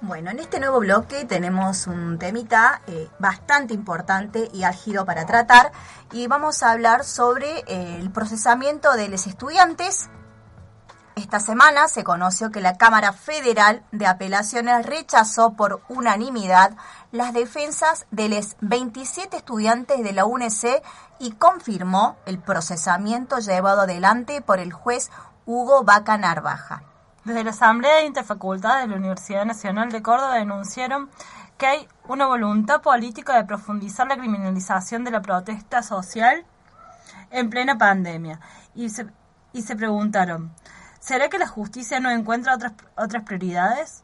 Bueno, en este nuevo bloque tenemos un temita eh, bastante importante y álgido para tratar y vamos a hablar sobre eh, el procesamiento de los estudiantes. Esta semana se conoció que la Cámara Federal de Apelaciones rechazó por unanimidad las defensas de los 27 estudiantes de la UNC y confirmó el procesamiento llevado adelante por el juez Hugo Vaca Narvaja. Desde la Asamblea Interfacultad de la Universidad Nacional de Córdoba denunciaron que hay una voluntad política de profundizar la criminalización de la protesta social en plena pandemia y se, y se preguntaron, ¿será que la justicia no encuentra otras, otras prioridades?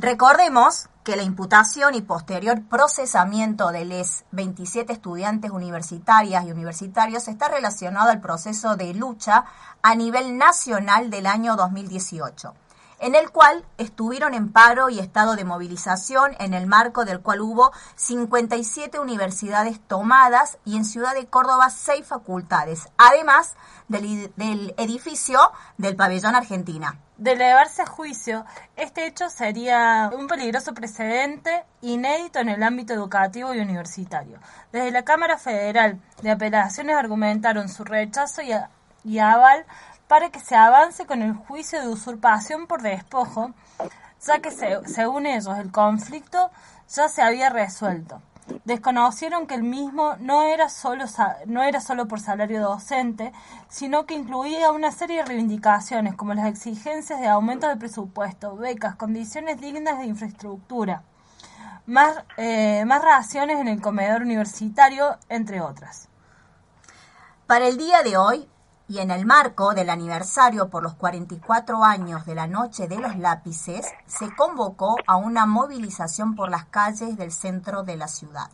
Recordemos que la imputación y posterior procesamiento de los 27 estudiantes universitarias y universitarios está relacionado al proceso de lucha a nivel nacional del año 2018 en el cual estuvieron en paro y estado de movilización, en el marco del cual hubo 57 universidades tomadas y en Ciudad de Córdoba seis facultades, además del, edificio del pabellón Argentina. De elevarse a juicio, este hecho sería un peligroso precedente inédito en el ámbito educativo y universitario. Desde la Cámara Federal de Apelaciones argumentaron su rechazo y, y aval para que se avance con el juicio de usurpación por despojo, ya que según ellos el conflicto ya se había resuelto. Desconocieron que el mismo no era, solo, no era solo por salario docente, sino que incluía una serie de reivindicaciones como las exigencias de aumento de presupuesto, becas, condiciones dignas de infraestructura, más, eh, más raciones en el comedor universitario, entre otras. Para el día de hoy, y en el marco del aniversario por los 44 años de la Noche de los Lápices, se convocó a una movilización por las calles del centro de la ciudad.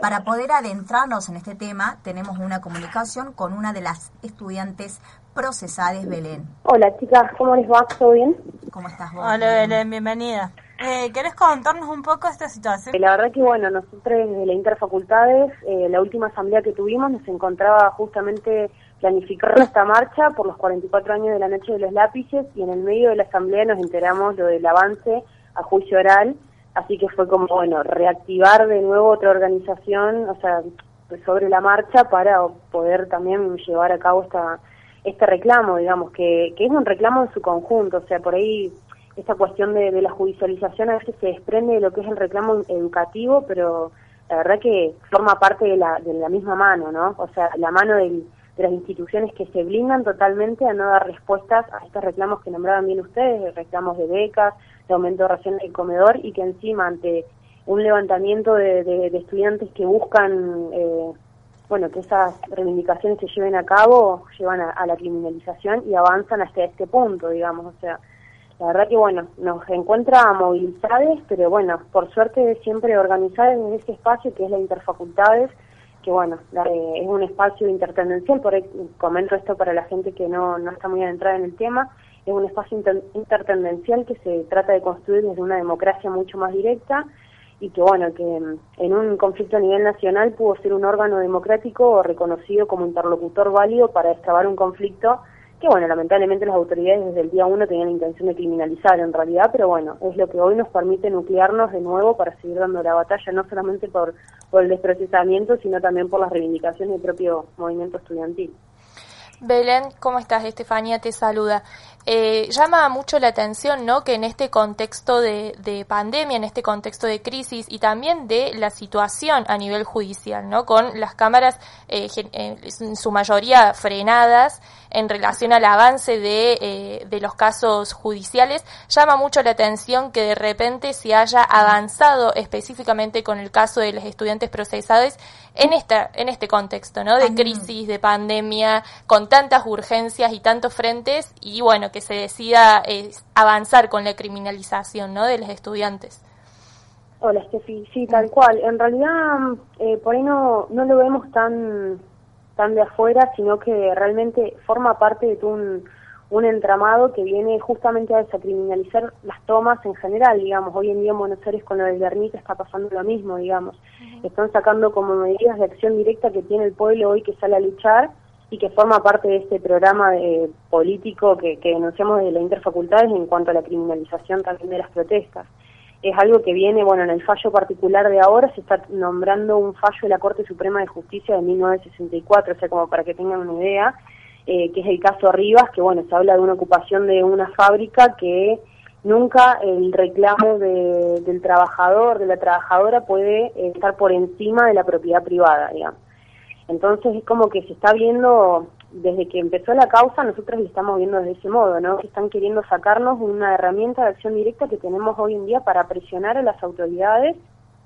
Para poder adentrarnos en este tema, tenemos una comunicación con una de las estudiantes procesadas, Belén. Hola chicas, ¿cómo les va? ¿Todo bien? ¿Cómo estás vos? Hola Belén, bienvenida. Eh, ¿Querés contarnos un poco esta situación? La verdad que bueno, nosotros desde la Interfacultades, eh, la última asamblea que tuvimos nos encontraba justamente planificando esta marcha por los 44 años de la Noche de los Lápices y en el medio de la asamblea nos enteramos lo del avance a juicio oral, así que fue como, bueno, reactivar de nuevo otra organización, o sea, sobre la marcha para poder también llevar a cabo esta este reclamo, digamos, que, que es un reclamo en su conjunto, o sea, por ahí esta cuestión de, de la judicialización a veces se desprende de lo que es el reclamo educativo, pero la verdad que forma parte de la, de la misma mano, ¿no? O sea, la mano del, de las instituciones que se blindan totalmente a no dar respuestas a estos reclamos que nombraban bien ustedes, reclamos de becas, de aumento de raciones del comedor y que encima ante un levantamiento de, de, estudiantes que buscan eh, bueno que esas reivindicaciones se lleven a cabo, llevan a, la criminalización y avanzan hasta este punto, digamos, o sea, la verdad que bueno, nos encuentra movilizadas, pero bueno, por suerte siempre organizadas en ese espacio que es la Interfacultades, que bueno, eh, es un espacio intertendencial, por ahí comento esto para la gente que no, no está muy adentrada en el tema, es un espacio intertendencial que se trata de construir desde una democracia mucho más directa y que bueno, que en un conflicto a nivel nacional pudo ser un órgano democrático reconocido como interlocutor válido para extrabar un conflicto que bueno, lamentablemente las autoridades desde el día uno tenían la intención de criminalizar en realidad, pero bueno, es lo que hoy nos permite nuclearnos de nuevo para seguir dando la batalla, no solamente por, por el desprocesamiento, sino también por las reivindicaciones del propio movimiento estudiantil. Belén, ¿cómo estás? Estefanía te saluda. Eh, llama mucho la atención, ¿no? Que en este contexto de, de, pandemia, en este contexto de crisis y también de la situación a nivel judicial, ¿no? Con las cámaras eh, en su mayoría frenadas en relación al avance de, eh, de los casos judiciales, llama mucho la atención que de repente se haya avanzado específicamente con el caso de los estudiantes procesados en esta en este contexto no de crisis de pandemia con tantas urgencias y tantos frentes y bueno que se decida eh, avanzar con la criminalización no de los estudiantes. Hola Steffi. Sí tal cual. En realidad eh, por ahí no no lo vemos tan tan de afuera sino que realmente forma parte de un un entramado que viene justamente a desacriminalizar las tomas en general, digamos. Hoy en día en Buenos Aires con lo del Guernica está pasando lo mismo, digamos. Están sacando como medidas de acción directa que tiene el pueblo hoy que sale a luchar y que forma parte de este programa de, político que, que denunciamos desde la interfacultades en cuanto a la criminalización también de las protestas. Es algo que viene, bueno, en el fallo particular de ahora se está nombrando un fallo de la Corte Suprema de Justicia de 1964, o sea, como para que tengan una idea, eh, que es el caso Rivas, que bueno, se habla de una ocupación de una fábrica que nunca el reclamo del trabajador, de la trabajadora puede estar por encima de la propiedad privada, digamos. Entonces es como que se está viendo, desde que empezó la causa, nosotros lo estamos viendo desde ese modo, ¿no? Que están queriendo sacarnos una herramienta de acción directa que tenemos hoy en día para presionar a las autoridades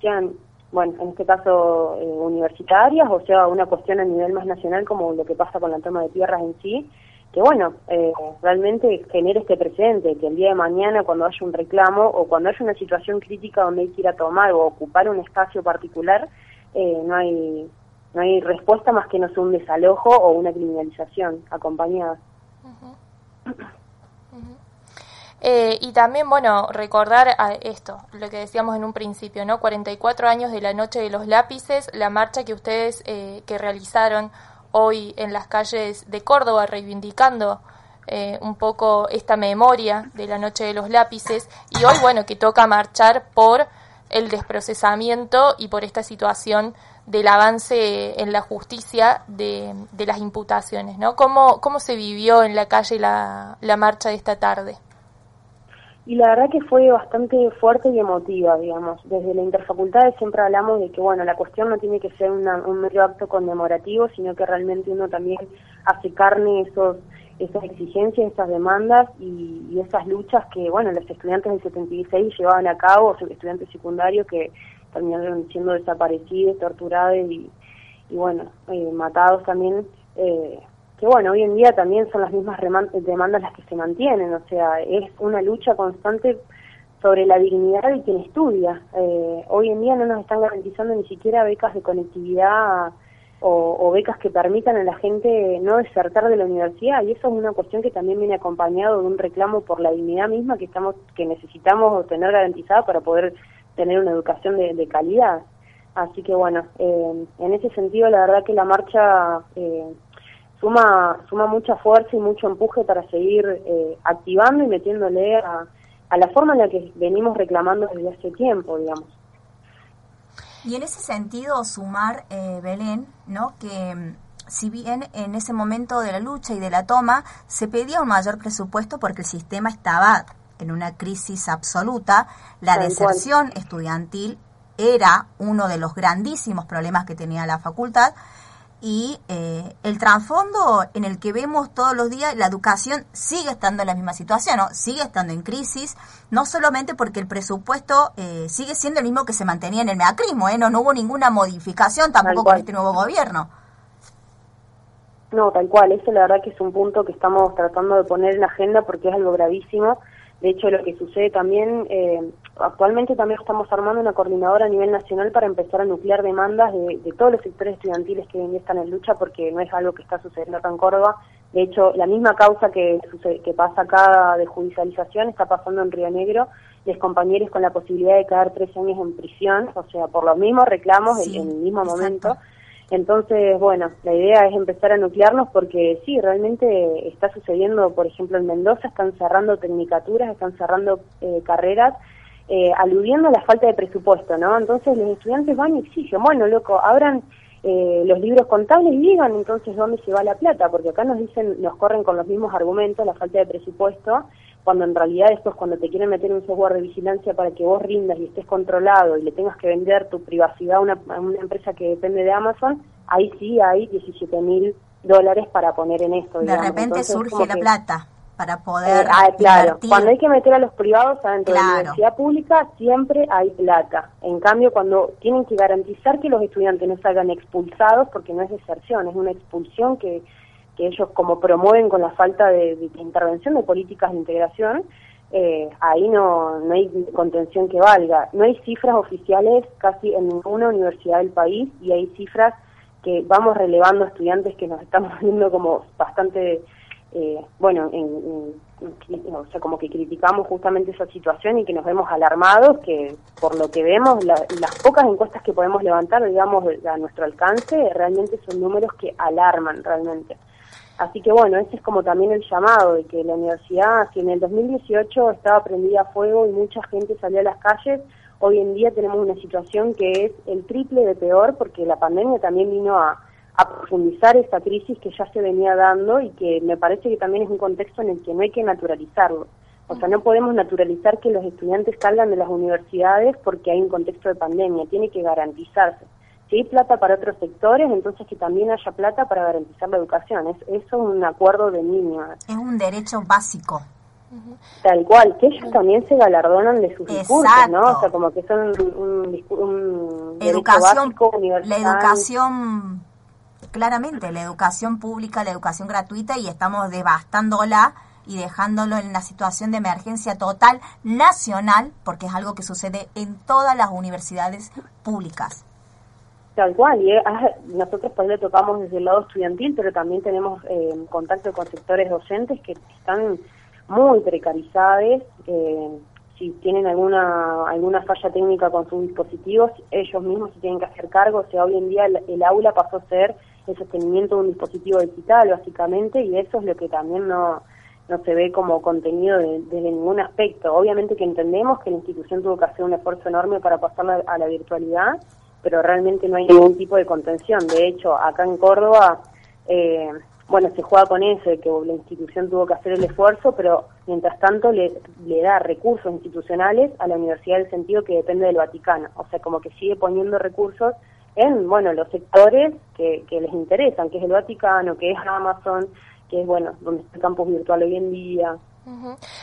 que han bueno, en este caso eh, universitarias, o sea, una cuestión a nivel más nacional como lo que pasa con la toma de tierras en sí, que bueno, eh, realmente genere este precedente, que el día de mañana cuando haya un reclamo o cuando haya una situación crítica donde hay que ir a tomar o ocupar un espacio particular, eh, no hay no hay respuesta más que no sea un desalojo o una criminalización acompañada. Eh, y también, bueno, recordar a esto, lo que decíamos en un principio, ¿no? 44 años de la Noche de los Lápices, la marcha que ustedes eh, que realizaron hoy en las calles de Córdoba, reivindicando eh, un poco esta memoria de la Noche de los Lápices, y hoy, bueno, que toca marchar por el desprocesamiento y por esta situación del avance en la justicia de, las imputaciones, ¿no? ¿Cómo, ¿Cómo se vivió en la calle la, la marcha de esta tarde? Y la verdad que fue bastante fuerte y emotiva, digamos. Desde la interfacultad siempre hablamos de que, bueno, la cuestión no tiene que ser un medio acto conmemorativo, sino que realmente uno también hace carne esos esas exigencias, esas demandas y, esas luchas que, bueno, los estudiantes del 76 llevaban a cabo, estudiantes secundarios que terminaron siendo desaparecidos, torturados y, y bueno, eh, matados también. Eh, que bueno, hoy en día también son las mismas demandas las que se mantienen, o sea, es una lucha constante sobre la dignidad de quien estudia. Eh, hoy en día no nos están garantizando ni siquiera becas de conectividad o, becas que permitan a la gente no desertar de la universidad y eso es una cuestión que también viene acompañado de un reclamo por la dignidad misma que estamos que necesitamos tener garantizada para poder tener una educación de, calidad. Así que bueno, eh, en ese sentido la verdad que la marcha eh, suma, suma mucha fuerza y mucho empuje para seguir eh, activando y metiéndole a, a la forma en la que venimos reclamando desde hace tiempo, digamos. Y en ese sentido, sumar, eh, Belén, ¿no? que mm, si bien en ese momento de la lucha y de la toma se pedía un mayor presupuesto porque el sistema estaba en una crisis absoluta, la deserción estudiantil era uno de los grandísimos problemas que tenía la facultad, y eh, el trasfondo en el que vemos todos los días, la educación sigue estando en la misma situación, ¿no? sigue estando en crisis, no solamente porque el presupuesto eh, sigue siendo el mismo que se mantenía en el meacrismo, ¿eh? no, no hubo ninguna modificación tampoco con este nuevo gobierno. No, tal cual, eso la verdad que es un punto que estamos tratando de poner en la agenda porque es algo gravísimo. De hecho, lo que sucede también, eh, actualmente también estamos armando una coordinadora a nivel nacional para empezar a nuclear demandas de, todos los sectores estudiantiles que están en lucha porque no es algo que está sucediendo acá en Córdoba. De hecho, la misma causa que, que pasa acá de judicialización está pasando en Río Negro, los compañeros con la posibilidad de quedar tres años en prisión, o sea, por los mismos reclamos en, el mismo momento. Entonces, bueno, la idea es empezar a nuclearnos porque sí, realmente está sucediendo, por ejemplo, en Mendoza están cerrando tecnicaturas, están cerrando eh, carreras, eh, aludiendo a la falta de presupuesto, ¿no? Entonces los estudiantes van y exigen, bueno, loco, abran eh, los libros contables y digan entonces dónde se va la plata, porque acá nos dicen, nos corren con los mismos argumentos, la falta de presupuesto, cuando en realidad después cuando te quieren meter un software de vigilancia para que vos rindas y estés controlado y le tengas que vender tu privacidad a una, una empresa que depende de Amazon, ahí sí hay 17 mil dólares para poner en esto. De repente surge la plata. Para poder eh, ah, claro cuando hay que meter a los privados adentro de la universidad pública siempre hay plata. En cambio cuando tienen que garantizar que los estudiantes no salgan expulsados porque no es deserción es una expulsión que, que ellos como promueven con la falta de, de intervención de políticas de integración eh, ahí no, no hay contención que valga. No hay cifras oficiales casi en ninguna universidad del país y hay cifras que vamos relevando estudiantes que nos estamos viendo como bastante, eh, bueno, en, o sea, como que criticamos justamente esa situación y que nos vemos alarmados, que por lo que vemos, las pocas encuestas que podemos levantar, digamos, a nuestro alcance, realmente son números que alarman realmente. Así que bueno, ese es como también el llamado de que la universidad, si en el 2018 estaba prendida a fuego y mucha gente salió a las calles, hoy en día tenemos una situación que es el triple de peor porque la pandemia también vino a, profundizar esta crisis que ya se venía dando y que me parece que también es un contexto en el que no hay que naturalizarlo. O sea, no podemos naturalizar que los estudiantes salgan de las universidades porque hay un contexto de pandemia, tiene que garantizarse si hay plata para otros sectores, entonces que también haya plata para garantizar la educación. Es, eso es un acuerdo de niños. Es un derecho básico. Tal cual, que ellos también se galardonan de sus discursos, ¿no? O sea, como que son un, un, educación, La educación, claramente, la educación pública, la educación gratuita y estamos devastándola y dejándolo en una situación de emergencia total nacional, porque es algo que sucede en todas las universidades públicas. Tal cual, y nosotros pues le tocamos desde el lado estudiantil, pero también tenemos eh, contacto con sectores docentes que están muy precarizados. Eh, si tienen alguna alguna falla técnica con sus dispositivos, ellos mismos se tienen que hacer cargo. O sea, hoy en día el, aula pasó a ser el sostenimiento de un dispositivo digital, básicamente, y eso es lo que también no, no se ve como contenido desde ningún aspecto. Obviamente que entendemos que la institución tuvo que hacer un esfuerzo enorme para pasarla a la virtualidad, pero realmente no hay ningún tipo de contención. De hecho, acá en Córdoba, eh, bueno, se juega con eso, de que la institución tuvo que hacer el esfuerzo, pero mientras tanto le, le da recursos institucionales a la universidad del sentido que depende del Vaticano. O sea, como que sigue poniendo recursos en, bueno, los sectores que, que les interesan, que es el Vaticano, que es Amazon, que es, bueno, donde está el campus virtual hoy en día.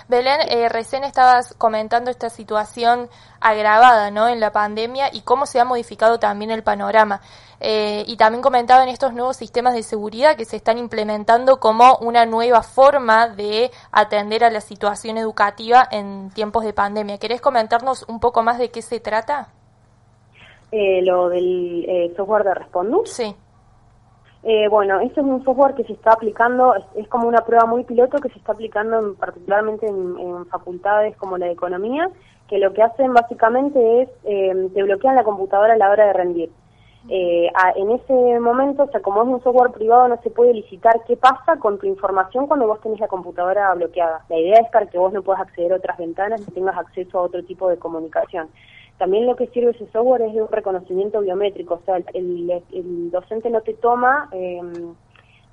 Belén, eh, recién estabas comentando esta situación agravada ¿no? en la pandemia y cómo se ha modificado también el panorama. Eh, y también comentaban estos nuevos sistemas de seguridad que se están implementando como una nueva forma de atender a la situación educativa en tiempos de pandemia. ¿Querés comentarnos un poco más de qué se trata? Eh, lo del software de Respondus. Sí. Eh, bueno, este es un software que se está aplicando, es, como una prueba muy piloto que se está aplicando particularmente en, facultades como la de economía, que lo que hacen básicamente es, eh, te bloquean la computadora a la hora de rendir. Eh, en ese momento, o sea, como es un software privado, no se puede licitar qué pasa con tu información cuando vos tenés la computadora bloqueada. La idea es para que vos no puedas acceder a otras ventanas y tengas acceso a otro tipo de comunicación. También lo que sirve ese software es de un reconocimiento biométrico, o sea, el, docente no te toma, em,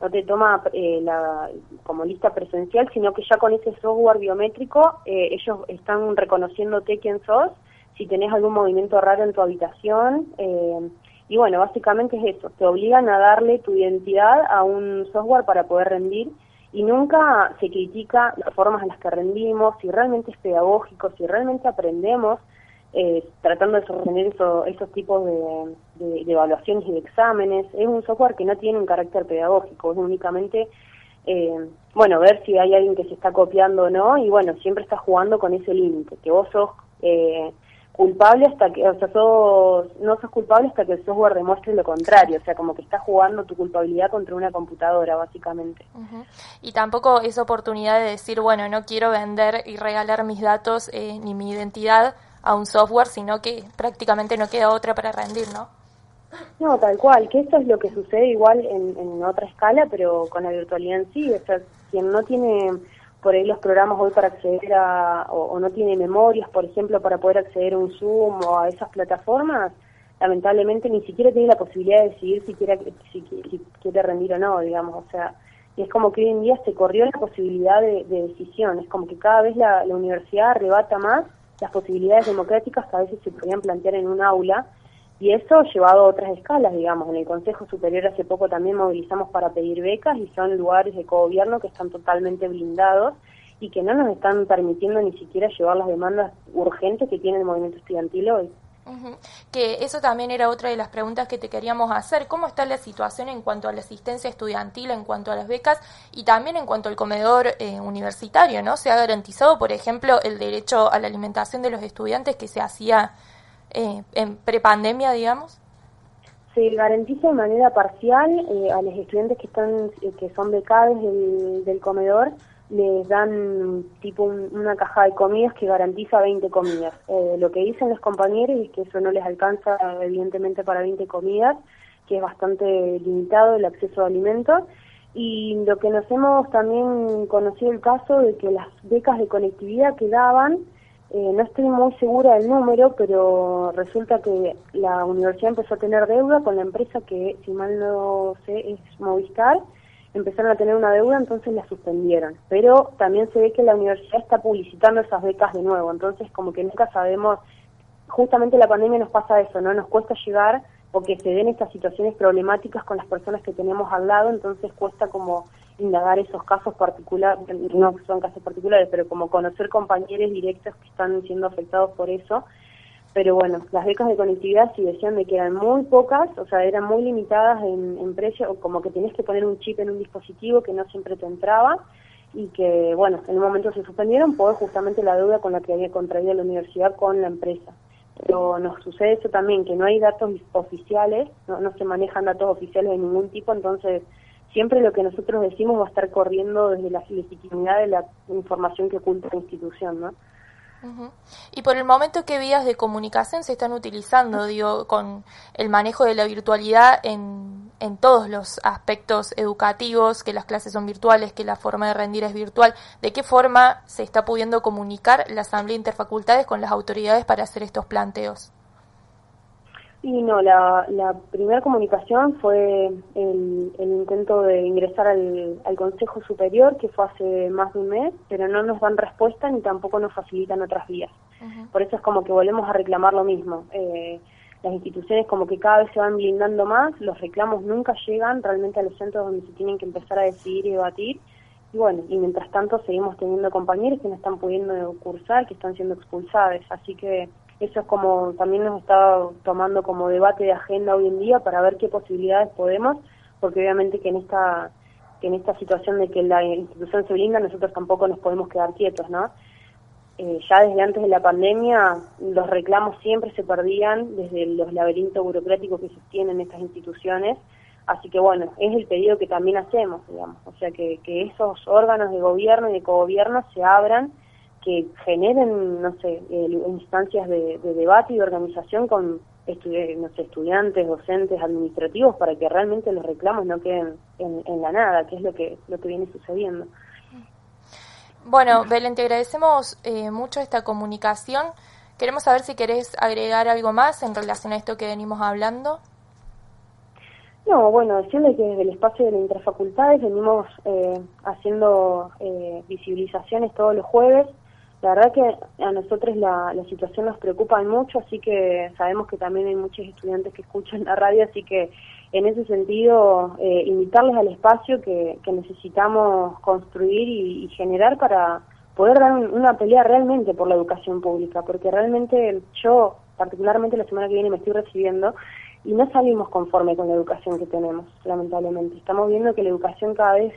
no te toma eh, la, como lista presencial, sino que ya con ese software biométrico eh, ellos están reconociéndote quién sos, si tenés algún movimiento raro en tu habitación, em, y bueno, básicamente es eso, te obligan a darle tu identidad a un software para poder rendir y nunca se critica las formas en las que rendimos, si realmente es pedagógico, si realmente aprendemos eh, tratando de sostener eso, esos tipos de, evaluaciones y de exámenes. Es un software que no tiene un carácter pedagógico, es únicamente, eh, bueno, ver si hay alguien que se está copiando o no, y bueno, siempre está jugando con ese límite, que vos sos eh, culpable hasta que, o sea, sos, no sos culpable hasta que el software demuestre lo contrario, o sea, como que estás jugando tu culpabilidad contra una computadora, básicamente. Y tampoco es oportunidad de decir, bueno, no quiero vender y regalar mis datos ni mi identidad a un software, sino que prácticamente no queda otra para rendir, ¿no? No, tal cual, que eso es lo que sucede igual en, otra escala, pero con la virtualidad en sí, o sea, quien no tiene por ahí los programas hoy para acceder a, o, no tiene memorias, por ejemplo, para poder acceder a un Zoom o a esas plataformas, lamentablemente ni siquiera tiene la posibilidad de decidir si quiere, si, quiere rendir o no, digamos, o sea, es como que hoy en día se corrió la posibilidad de, decisión, es como que cada vez la, la universidad arrebata más las posibilidades democráticas que a veces se podían plantear en un aula Y eso llevado a otras escalas, digamos. En el Consejo Superior hace poco también movilizamos para pedir becas y son lugares de cogobierno que están totalmente blindados y que no nos están permitiendo ni siquiera llevar las demandas urgentes que tiene el movimiento estudiantil hoy. Que eso también era otra de las preguntas que te queríamos hacer. ¿Cómo está la situación en cuanto a la asistencia estudiantil, en cuanto a las becas y también en cuanto al comedor eh, universitario? ¿no? ¿Se ha garantizado, por ejemplo, el derecho a la alimentación de los estudiantes que se hacía eh, en prepandemia, digamos? Se garantiza de manera parcial eh, a los estudiantes que están eh, que son becados del, comedor les dan tipo una caja de comidas que garantiza 20 comidas. lo que dicen los compañeros es que eso no les alcanza evidentemente para 20 comidas, que es bastante limitado el acceso a alimentos. Y lo que nos hemos también conocido el caso de que las becas de conectividad que daban eh, no estoy muy segura del número, pero resulta que la universidad empezó a tener deuda con la empresa que, si mal no sé, es Movistar. Empezaron a tener una deuda, entonces la suspendieron. Pero también se ve que la universidad está publicitando esas becas de nuevo, entonces como que nunca sabemos, justamente la pandemia nos pasa eso, ¿no? Nos cuesta llegar o que se den estas situaciones problemáticas con las personas que tenemos al lado, entonces cuesta como indagar esos casos particulares, no son casos particulares, pero como conocer compañeros directos que están siendo afectados por eso. Pero bueno, las becas de conectividad sí decían de que eran muy pocas, o sea, eran muy limitadas en, en precio, o como que tenías que poner un chip en un dispositivo que no siempre te entraba y que, bueno, en un momento se suspendieron por justamente la deuda con la que había contraído la universidad con la empresa. Pero nos sucede eso también, que no hay datos oficiales, no, no se manejan datos oficiales de ningún tipo, entonces siempre lo que nosotros decimos va a estar corriendo desde la legitimidad de la información que oculta la institución, ¿no? Y por el momento, ¿qué vías de comunicación se están utilizando, digo, con el manejo de la virtualidad en, en todos los aspectos educativos, que las clases son virtuales, que la forma de rendir es virtual? ¿De qué forma se está pudiendo comunicar la Asamblea Interfacultades con las autoridades para hacer estos planteos? Y no, la, la primera comunicación fue el, el intento de ingresar al, al, Consejo Superior, que fue hace más de un mes, pero no nos dan respuesta ni tampoco nos facilitan otras vías. Por eso es como que volvemos a reclamar lo mismo. Eh, las instituciones como que cada vez se van blindando más, los reclamos nunca llegan realmente a los centros donde se tienen que empezar a decidir y debatir. Y bueno, y mientras tanto seguimos teniendo compañeros que no están pudiendo cursar, que están siendo expulsados. Así que eso es como también nos está tomando como debate de agenda hoy en día para ver qué posibilidades podemos, porque obviamente que en esta que en esta situación de que la institución se blinda, nosotros tampoco nos podemos quedar quietos, ¿no? Eh, ya desde antes de la pandemia, los reclamos siempre se perdían desde los laberintos burocráticos que sostienen estas instituciones, así que bueno, es el pedido que también hacemos, digamos, o sea, que, que esos órganos de gobierno y de cogobierno se abran que generen, no sé, instancias de, debate y de organización con no sé, estudiantes, docentes, administrativos, para que realmente los reclamos no queden en, la nada, que es lo que, lo que viene sucediendo. Bueno, Belén, te agradecemos eh, mucho esta comunicación. Queremos saber si querés agregar algo más en relación a esto que venimos hablando. No, bueno, decirle que desde el espacio de las interfacultades venimos eh, haciendo eh, visibilizaciones todos los jueves la verdad que a nosotros la, la situación nos preocupa mucho, así que sabemos que también hay muchos estudiantes que escuchan la radio, así que en ese sentido eh, invitarles al espacio que, que necesitamos construir y, generar para poder dar una pelea realmente por la educación pública, porque realmente yo, particularmente la semana que viene, me estoy recibiendo y no salimos conforme con la educación que tenemos, lamentablemente. Estamos viendo que la educación cada vez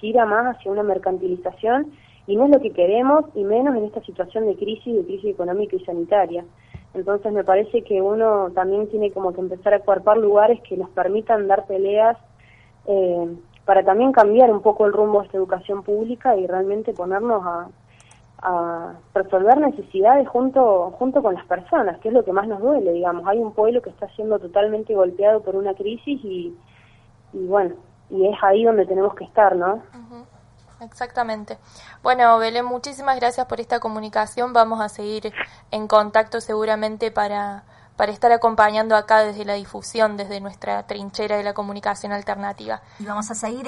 gira más hacia una mercantilización y no es lo que queremos y menos en esta situación de crisis, de crisis económica y sanitaria. Entonces me parece que uno también tiene como que empezar a cuarpar lugares que nos permitan dar peleas eh, para también cambiar un poco el rumbo de esta educación pública y realmente ponernos a, a resolver necesidades junto junto con las personas, que es lo que más nos duele, digamos. Hay un pueblo que está siendo totalmente golpeado por una crisis y, y bueno, y es ahí donde tenemos que estar, ¿no? Exactamente. Bueno, Belén, muchísimas gracias por esta comunicación. Vamos a seguir en contacto seguramente para, para estar acompañando acá desde la difusión, desde nuestra trinchera de la comunicación alternativa. Y vamos a seguir